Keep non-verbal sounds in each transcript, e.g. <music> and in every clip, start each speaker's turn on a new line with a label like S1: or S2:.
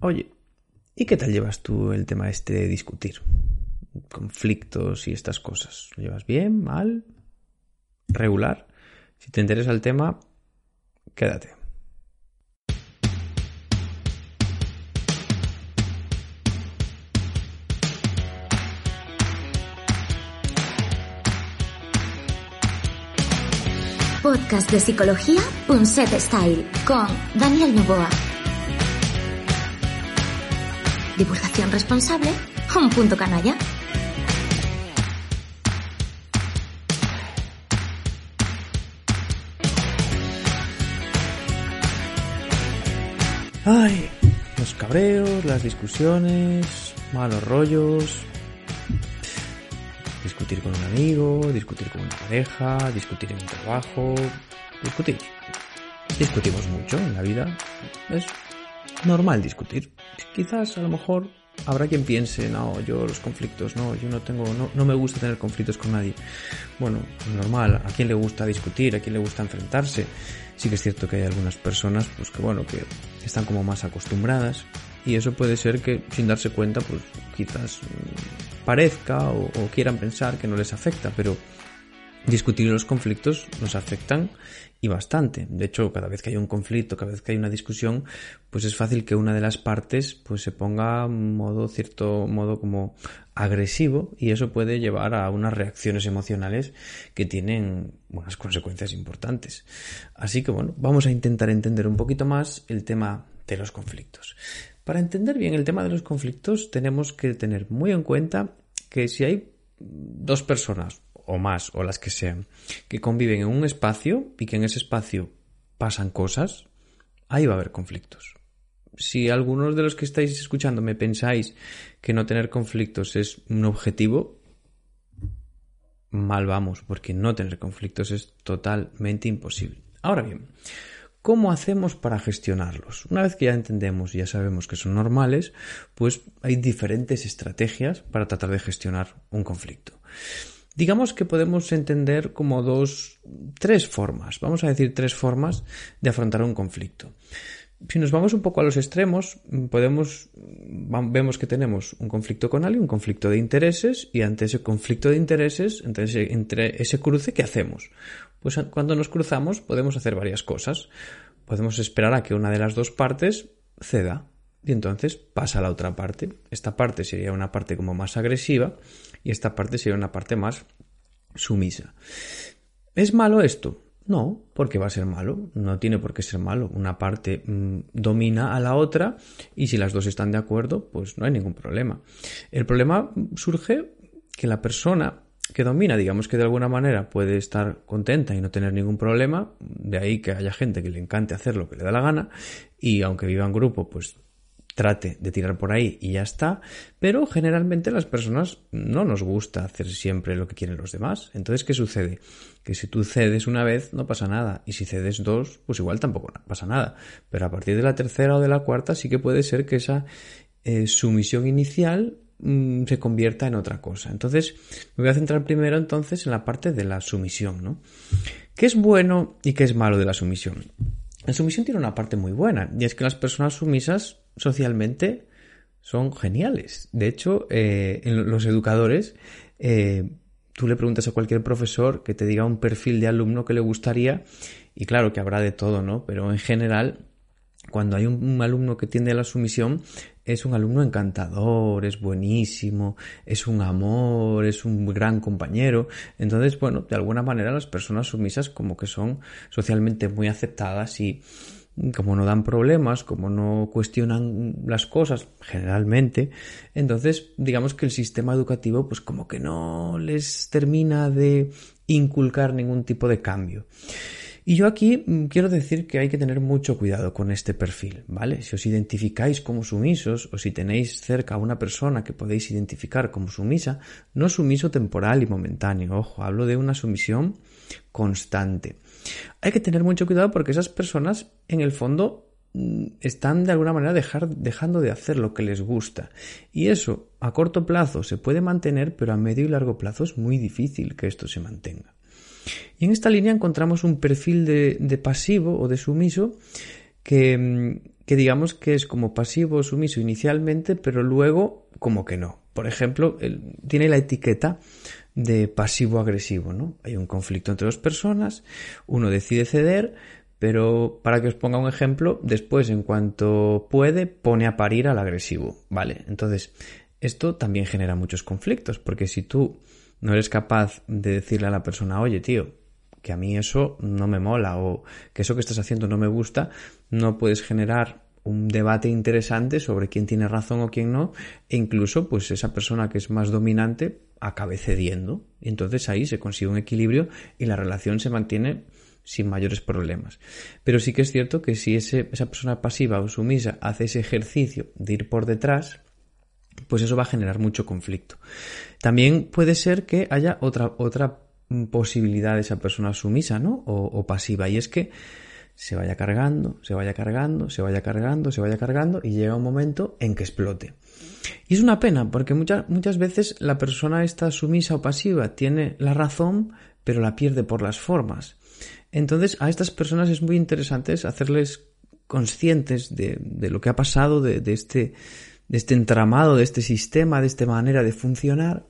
S1: Oye, ¿y qué tal llevas tú el tema este de discutir? Conflictos y estas cosas. ¿Lo llevas bien? ¿Mal? ¿Regular? Si te interesa el tema, quédate.
S2: Podcast de psicología Punset Style con Daniel Novoa. Divulgación responsable, un punto canalla.
S1: Ay, los cabreos, las discusiones, malos rollos, discutir con un amigo, discutir con una pareja, discutir en un trabajo, discutir. Discutimos mucho en la vida. Es normal discutir. Quizás a lo mejor habrá quien piense, no, yo los conflictos, no, yo no tengo, no, no me gusta tener conflictos con nadie. Bueno, normal, a quién le gusta discutir, a quién le gusta enfrentarse. Sí que es cierto que hay algunas personas, pues que bueno, que están como más acostumbradas y eso puede ser que sin darse cuenta, pues quizás mm, parezca o quieran pensar que no les afecta, pero discutir los conflictos nos afectan y bastante. De hecho, cada vez que hay un conflicto, cada vez que hay una discusión, pues es fácil que una de las partes pues se ponga modo cierto modo como agresivo y eso puede llevar a unas reacciones emocionales que tienen unas consecuencias importantes. Así que bueno, vamos a intentar entender un poquito más el tema de los conflictos. Para entender bien el tema de los conflictos tenemos que tener muy en cuenta que si hay dos personas o más, o las que sean, que conviven en un espacio y que en ese espacio pasan cosas, ahí va a haber conflictos. Si algunos de los que estáis escuchando me pensáis que no tener conflictos es un objetivo, mal vamos, porque no tener conflictos es totalmente imposible. Ahora bien, ¿cómo hacemos para gestionarlos? Una vez que ya entendemos y ya sabemos que son normales, pues hay diferentes estrategias para tratar de gestionar un conflicto. Digamos que podemos entender como dos, tres formas, vamos a decir tres formas de afrontar un conflicto. Si nos vamos un poco a los extremos, podemos, vemos que tenemos un conflicto con alguien, un conflicto de intereses, y ante ese conflicto de intereses, entre ese, entre ese cruce, ¿qué hacemos? Pues cuando nos cruzamos podemos hacer varias cosas. Podemos esperar a que una de las dos partes ceda, y entonces pasa a la otra parte. Esta parte sería una parte como más agresiva y esta parte sería una parte más sumisa. ¿Es malo esto? No, porque va a ser malo, no tiene por qué ser malo. Una parte mm, domina a la otra y si las dos están de acuerdo, pues no hay ningún problema. El problema surge que la persona que domina, digamos que de alguna manera puede estar contenta y no tener ningún problema, de ahí que haya gente que le encante hacer lo que le da la gana y aunque viva en grupo, pues trate de tirar por ahí y ya está, pero generalmente las personas no nos gusta hacer siempre lo que quieren los demás. Entonces, ¿qué sucede? Que si tú cedes una vez no pasa nada y si cedes dos, pues igual tampoco pasa nada. Pero a partir de la tercera o de la cuarta sí que puede ser que esa eh, sumisión inicial mm, se convierta en otra cosa. Entonces, me voy a centrar primero entonces en la parte de la sumisión, ¿no? ¿Qué es bueno y qué es malo de la sumisión? La sumisión tiene una parte muy buena, y es que las personas sumisas socialmente son geniales. De hecho, eh, en los educadores, eh, tú le preguntas a cualquier profesor que te diga un perfil de alumno que le gustaría, y claro que habrá de todo, ¿no? Pero en general, cuando hay un, alumno que tiende a la sumisión, es un alumno encantador, es buenísimo, es un amor, es un gran compañero. Entonces, bueno, de alguna manera las personas sumisas como que son socialmente muy aceptadas y como no dan problemas, como no cuestionan las cosas generalmente, entonces digamos que el sistema educativo pues como que no les termina de inculcar ningún tipo de cambio. Y yo aquí mm, quiero decir que hay que tener mucho cuidado con este perfil, ¿vale? Si os identificáis como sumisos o si tenéis cerca a una persona que podéis identificar como sumisa, no sumiso temporal y momentáneo, ojo, hablo de una sumisión constante. Hay que tener mucho cuidado porque esas personas en el fondo mm, están de alguna manera dejando de hacer lo que les gusta. Y eso a corto plazo se puede mantener, pero a medio y largo plazo es muy difícil que esto se mantenga. Y en esta línea encontramos un perfil de, pasivo o de sumiso que, mm, que digamos que es como pasivo o sumiso inicialmente, pero luego como que no. Por ejemplo, tiene la etiqueta de pasivo-agresivo, ¿no? Hay un conflicto entre dos personas, uno decide ceder, pero para que os ponga un ejemplo, después, en cuanto puede, pone a parir al agresivo, ¿vale? Entonces, esto también genera muchos conflictos, porque si tú no eres capaz de decirle a la persona, oye, tío, que a mí eso no me mola o que eso que estás haciendo no me gusta, no puedes generar un debate interesante sobre quién tiene razón o quién no, e incluso pues esa persona que es más dominante acabe cediendo. Entonces ahí se consigue un equilibrio y la relación se mantiene sin mayores problemas. Pero sí que es cierto que si ese, esa persona pasiva o sumisa hace ese ejercicio de ir por detrás, pues eso va a generar mucho conflicto. También puede ser que haya otra, otra posibilidad de esa persona sumisa, ¿no? O, o pasiva. Y es que se vaya cargando, se vaya cargando, se vaya cargando, se vaya cargando y llega un momento en que explote. Y es una pena porque muchas, muchas veces la persona está sumisa o pasiva tiene la razón pero la pierde por las formas. Entonces a estas personas es muy interesante hacerles conscientes de, de lo que ha pasado, de, de, este, de este entramado, de este sistema, de esta manera de funcionar,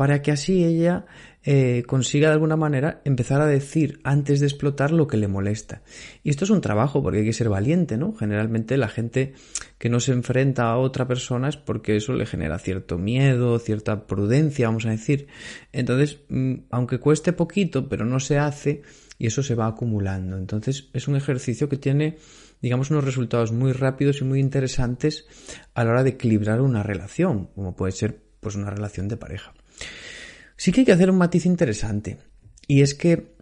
S1: para que así ella eh, consiga de alguna manera empezar a decir antes de explotar lo que le molesta. Y esto es un trabajo porque hay que ser valiente, ¿no? Generalmente la gente que no se enfrenta a otra persona es porque eso le genera cierto miedo, cierta prudencia, vamos a decir. Entonces, mm, aunque cueste poquito, pero no se hace y eso se va acumulando. Entonces, es un ejercicio que tiene digamos, unos resultados muy rápidos y muy interesantes a la hora de equilibrar una relación, como puede ser pues una relación de pareja. Sí que hay que hacer un matiz interesante. Y es que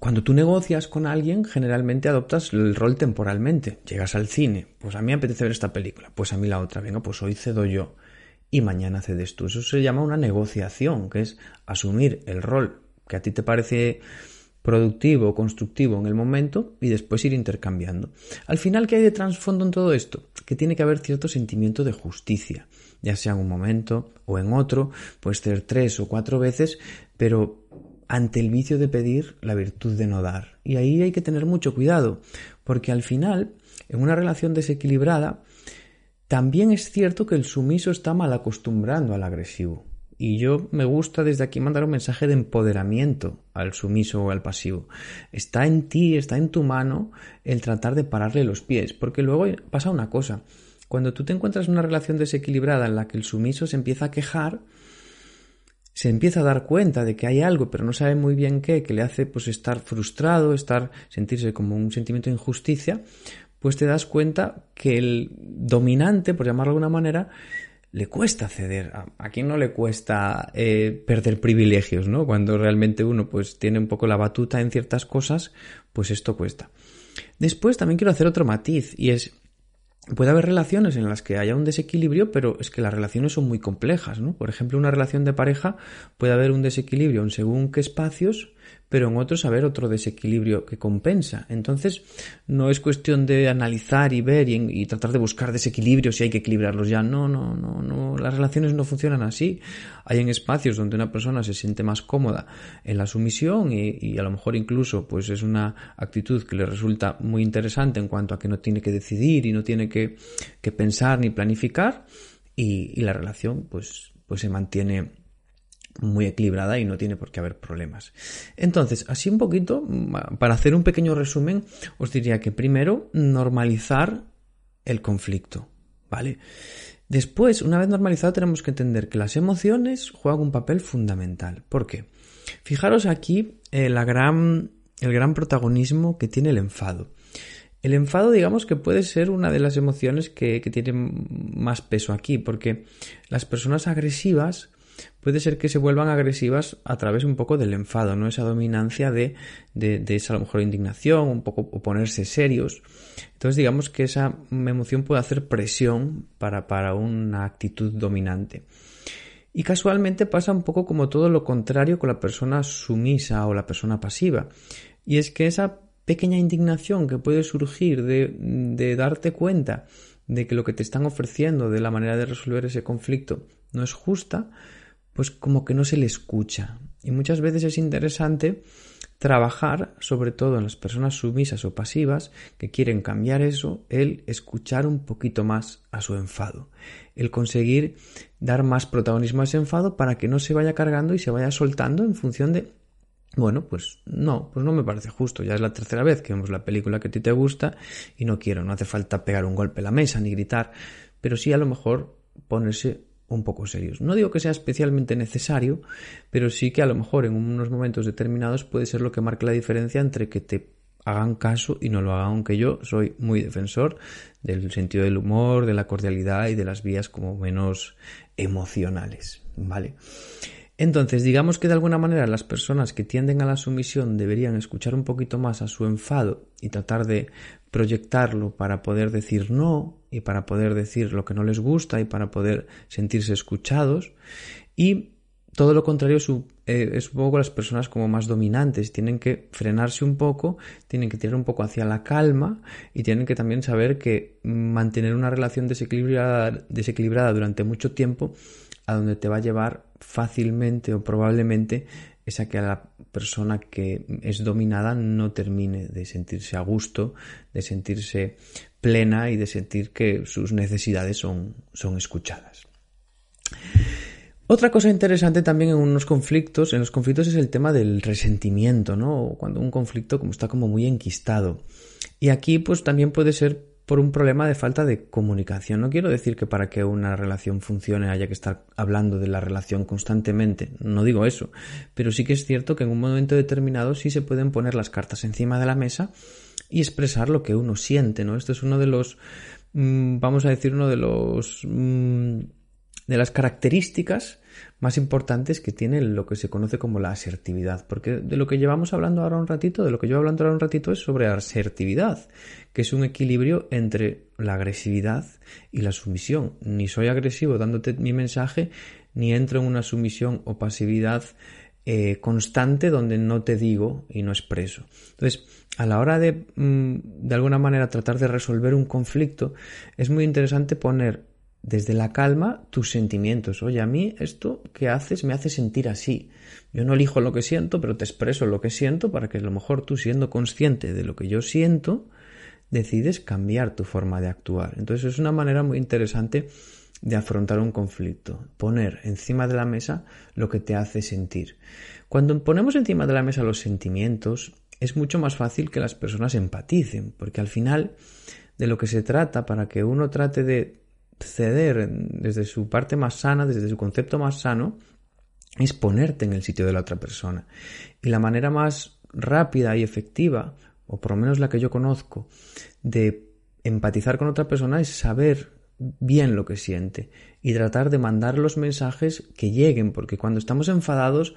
S1: cuando tú negocias con alguien, generalmente adoptas el rol temporalmente. Llegas al cine, pues a mí me apetece ver esta película, pues a mí la otra, venga, pues hoy cedo yo y mañana cedes tú. Eso se llama una negociación, que es asumir el rol que a ti te parece productivo o constructivo en el momento y después ir intercambiando. Al final, ¿qué hay de trasfondo en todo esto? Que tiene que haber cierto sentimiento de justicia ya sea en un momento o en otro, puede ser tres o cuatro veces, pero ante el vicio de pedir, la virtud de no dar. Y ahí hay que tener mucho cuidado, porque al final, en una relación desequilibrada, también es cierto que el sumiso está mal acostumbrando al agresivo. Y yo me gusta desde aquí mandar un mensaje de empoderamiento al sumiso o al pasivo. Está en ti, está en tu mano el tratar de pararle los pies, porque luego pasa una cosa. Cuando tú te encuentras en una relación desequilibrada en la que el sumiso se empieza a quejar, se empieza a dar cuenta de que hay algo, pero no sabe muy bien qué, que le hace pues estar frustrado, estar, sentirse como un sentimiento de injusticia, pues te das cuenta que el dominante, por llamarlo de alguna manera, le cuesta ceder. ¿A, quién no le cuesta eh, perder privilegios, no? Cuando realmente uno pues tiene un poco la batuta en ciertas cosas, pues esto cuesta. Después también quiero hacer otro matiz y es Puede haber relaciones en las que haya un desequilibrio, pero es que las relaciones son muy complejas, ¿no? Por ejemplo, una relación de pareja puede haber un desequilibrio en según qué espacios pero en otros haber otro desequilibrio que compensa. Entonces, no es cuestión de analizar y ver y, tratar de buscar desequilibrios si hay que equilibrarlos ya. No, no, no, no. Las relaciones no funcionan así. Hay en espacios donde una persona se siente más cómoda en la sumisión y, a lo mejor incluso pues es una actitud que le resulta muy interesante en cuanto a que no tiene que decidir y no tiene que, pensar ni planificar y, y la relación pues, pues se mantiene muy equilibrada y no tiene por qué haber problemas. Entonces, así un poquito, para hacer un pequeño resumen, os diría que primero normalizar el conflicto, ¿vale? Después, una vez normalizado, tenemos que entender que las emociones juegan un papel fundamental. ¿Por qué? Fijaros aquí eh, gran, el gran protagonismo que tiene el enfado. El enfado, digamos que puede ser una de las emociones que, que más peso aquí, porque las personas agresivas puede ser que se vuelvan agresivas a través un poco del enfado, ¿no? Esa dominancia de, de, esa a lo mejor indignación, un poco o ponerse serios. Entonces digamos que esa emoción puede hacer presión para, para una actitud dominante. Y casualmente pasa un poco como todo lo contrario con la persona sumisa o la persona pasiva. Y es que esa pequeña indignación que puede surgir de, de darte cuenta de que lo que te están ofreciendo de la manera de resolver ese conflicto no es justa, pues como que no se le escucha. Y muchas veces es interesante trabajar, sobre todo en las personas sumisas o pasivas que quieren cambiar eso, el escuchar un poquito más a su enfado, el conseguir dar más protagonismo a ese enfado para que no se vaya cargando y se vaya soltando en función de bueno, pues no, pues no me parece justo. Ya es la tercera vez que vemos la película que a ti te gusta y no quiero, no hace falta pegar un golpe a la mesa ni gritar, pero sí a lo mejor ponerse un poco serios. No digo que sea especialmente necesario, pero sí que a lo mejor en unos momentos determinados puede ser lo que marque la diferencia entre que te hagan caso y no lo hagan, aunque yo soy muy defensor del sentido del humor, de la cordialidad y de las vías como menos emocionales, ¿vale? Entonces, digamos que de alguna manera las personas que tienden a la sumisión deberían escuchar un poquito más a su enfado y tratar de proyectarlo para poder decir no y para poder decir lo que no les gusta y para poder sentirse escuchados. Y todo lo contrario eh, es un poco las personas como más dominantes, tienen que frenarse un poco, tienen que tirar un poco hacia la calma y tienen que también saber que mantener una relación desequilibrada, desequilibrada durante mucho tiempo a donde te va a llevar fácilmente o probablemente es a que la persona que es dominada no termine de sentirse a gusto, de sentirse plena y de sentir que sus necesidades son, son escuchadas. Otra cosa interesante también en unos conflictos, en los conflictos es el tema del resentimiento, ¿no? Cuando un conflicto como está como muy enquistado. Y aquí pues también puede ser por un problema de falta de comunicación. No quiero decir que para que una relación funcione haya que estar hablando de la relación constantemente, no digo eso, pero sí que es cierto que en un momento determinado sí se pueden poner las cartas encima de la mesa y expresar lo que uno siente, ¿no? Esto es uno de los, mm, vamos a decir, uno de los, mm, de las características más importantes que tiene lo que se conoce como la asertividad. Porque de lo que llevamos hablando ahora un ratito, de lo que yo hablando ahora un ratito es sobre asertividad, que es un equilibrio entre la agresividad y la sumisión. Ni soy agresivo dándote mi mensaje, ni entro en una sumisión o pasividad eh, constante donde no te digo y no expreso. Entonces, a la hora de, mm, de alguna manera, tratar de resolver un conflicto, es muy interesante poner desde la calma tus sentimientos. Oye, a mí esto que haces me hace sentir así. Yo no elijo lo que siento, pero te expreso lo que siento para que a lo mejor tú siendo consciente de lo que yo siento, decides cambiar tu forma de actuar. Entonces es una manera muy interesante de afrontar un conflicto, poner encima de la mesa lo que te hace sentir. Cuando ponemos encima de la mesa los sentimientos, es mucho más fácil que las personas empaticen, porque al final de lo que se trata para que uno trate de ceder desde su parte más sana, desde su concepto más sano, es ponerte en el sitio de la otra persona. Y la manera más rápida y efectiva, o por lo menos la que yo conozco, de empatizar con otra persona es saber bien lo que siente y tratar de mandar los mensajes que lleguen, porque cuando estamos enfadados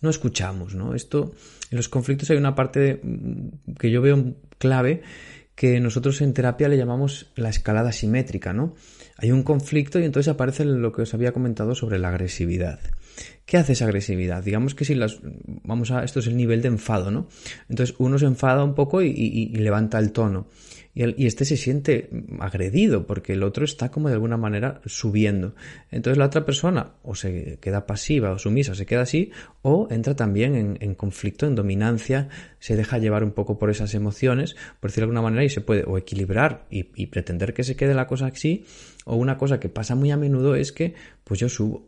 S1: no escuchamos, ¿no? Esto, en los conflictos hay una parte que yo veo clave que nosotros en terapia le llamamos la escalada simétrica, ¿no? Hay un conflicto y entonces aparece lo que os había comentado sobre la agresividad. ¿Qué hace esa agresividad? Digamos que si las. Vamos a. Esto es el nivel de enfado, ¿no? Entonces uno se enfada un poco y levanta el tono y, este se siente agredido porque el otro está como de alguna manera subiendo. Entonces la otra persona o se queda pasiva o sumisa, se queda así, o entra también en, conflicto, en dominancia, se deja llevar un poco por esas emociones, por decirlo de alguna manera, y se puede o equilibrar y, y pretender que se quede la cosa así, o una cosa que pasa muy a menudo es que, pues yo subo.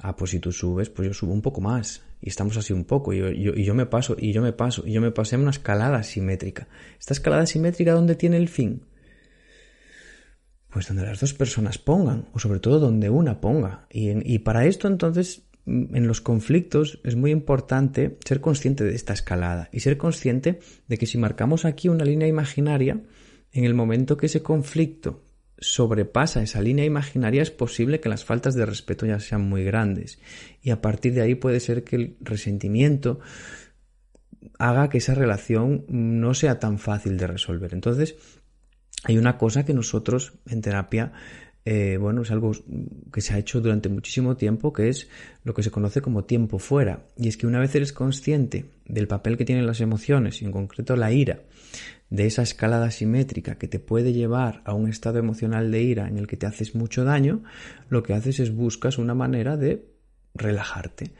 S1: Ah, pues si tú subes, pues yo subo un poco más y estamos así un poco, y yo, y yo, me paso, y yo me paso, y yo me pasé en una escalada simétrica. ¿Esta escalada simétrica dónde tiene el fin? Pues donde las dos personas pongan, o sobre todo donde una ponga. Y, y para esto entonces, mm, en los conflictos es muy importante ser consciente de esta escalada y ser consciente de que si marcamos aquí una línea imaginaria, en el momento que ese conflicto sobrepasa esa línea imaginaria es posible que las faltas de respeto ya sean muy grandes y a partir de ahí puede ser que el resentimiento haga que esa relación no sea tan fácil de resolver. Entonces, hay una cosa que nosotros en terapia eh, bueno, es algo que se ha hecho durante muchísimo tiempo, que es lo que se conoce como tiempo fuera. Y es que una vez eres consciente del papel que tienen las emociones, y en concreto la ira, de esa escalada simétrica que te puede llevar a un estado emocional de ira en el que te haces mucho daño, lo que haces es buscas una manera de relajarte.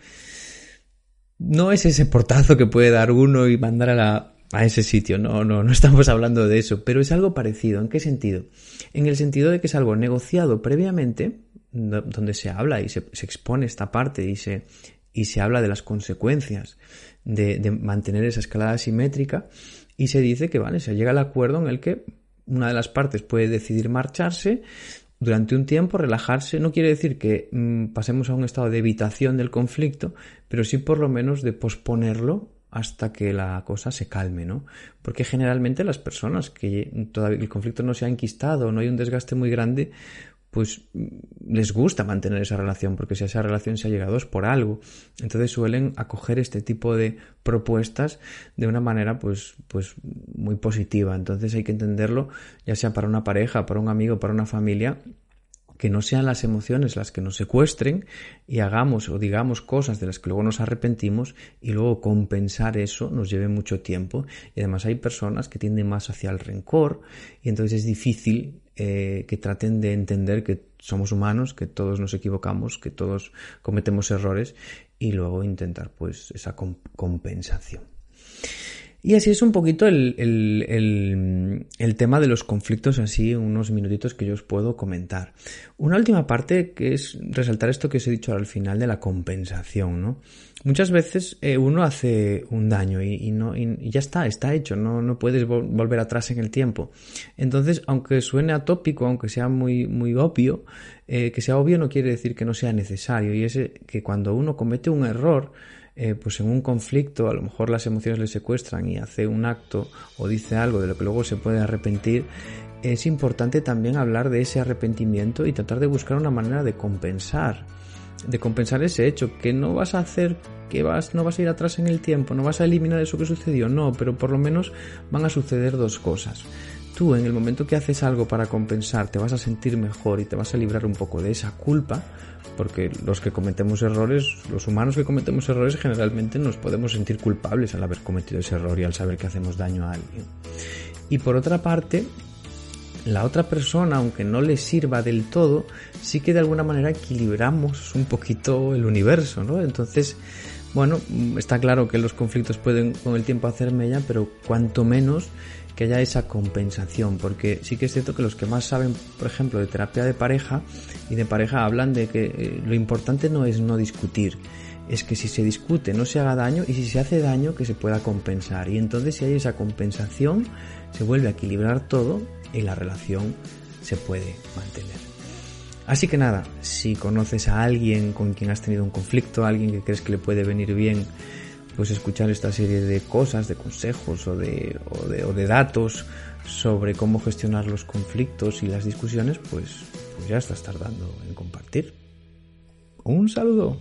S1: No es ese portazo que puede dar uno y mandar a la a ese sitio. No, no, no <laughs> estamos hablando de eso, pero es algo parecido. ¿En qué sentido? En el sentido de que es algo negociado previamente, donde se habla y se, expone esta parte y se, y se habla de las consecuencias de, mantener esa escalada simétrica y se dice que, vale, se llega al acuerdo en el que una de las partes puede decidir marcharse durante un tiempo, relajarse, no quiere decir que mm, pasemos a un estado de evitación del conflicto, pero sí por lo menos de posponerlo hasta que la cosa se calme, ¿no? Porque generalmente las personas que todavía el conflicto no se ha enquistado, no hay un desgaste muy grande, pues mm, les gusta mantener esa relación, porque si esa relación se ha llegado es por algo. Entonces suelen acoger este tipo de propuestas de una manera pues, pues muy positiva. Entonces hay que entenderlo, ya sea para una pareja, para un amigo, para una familia, que no sean las emociones las que nos secuestren y hagamos o digamos cosas de las que luego nos arrepentimos y luego compensar eso nos lleve mucho tiempo. Y además hay personas que tienden más hacia el rencor y entonces es difícil eh, que traten de entender que somos humanos, que todos nos equivocamos, que todos cometemos errores y luego intentar pues esa compensación. Y así es un poquito el, el, tema de los conflictos, así unos minutitos que yo os puedo comentar. Una última parte que es resaltar esto que os he dicho al final de la compensación, ¿no? Muchas veces eh, uno hace un daño y, no, y ya está, está hecho, no, no puedes volver atrás en el tiempo. Entonces, aunque suene atópico, aunque sea muy, muy obvio, eh, que sea obvio no quiere decir que no sea necesario. Y es que cuando uno comete un error, eh, pues en un conflicto a lo mejor las emociones le secuestran y hace un acto o dice algo de lo que luego se puede arrepentir, es importante también hablar de ese arrepentimiento y tratar de buscar una manera de compensar, de compensar ese hecho, que no vas a hacer que vas, no vas a ir atrás en el tiempo, no vas a eliminar eso que sucedió, no, pero por lo menos van a suceder dos cosas. Tú en el momento que haces algo para compensar te vas a sentir mejor y te vas a librar un poco de esa culpa, porque los que cometemos errores, los humanos que cometemos errores generalmente nos podemos sentir culpables al haber cometido ese error y al saber que hacemos daño a alguien. Y por otra parte, la otra persona, aunque no le sirva del todo, sí que de alguna manera equilibramos un poquito el universo, ¿no? Entonces, bueno, está claro que los conflictos pueden con el tiempo hacer mella, pero cuanto menos que haya esa compensación, porque sí que es cierto que los que más saben, por ejemplo, de terapia de pareja y de pareja hablan de que eh, lo importante no es no discutir, es que si se discute no se haga daño y si se hace daño que se pueda compensar. Y entonces si hay esa compensación se vuelve a equilibrar todo y la relación se puede mantener. Así que nada, si conoces a alguien con quien has tenido un conflicto, a alguien que crees que le puede venir bien pues escuchar esta serie de cosas, de consejos o de, o de, o de datos sobre cómo gestionar los conflictos y las discusiones, pues, pues ya estás tardando en compartir. Un saludo.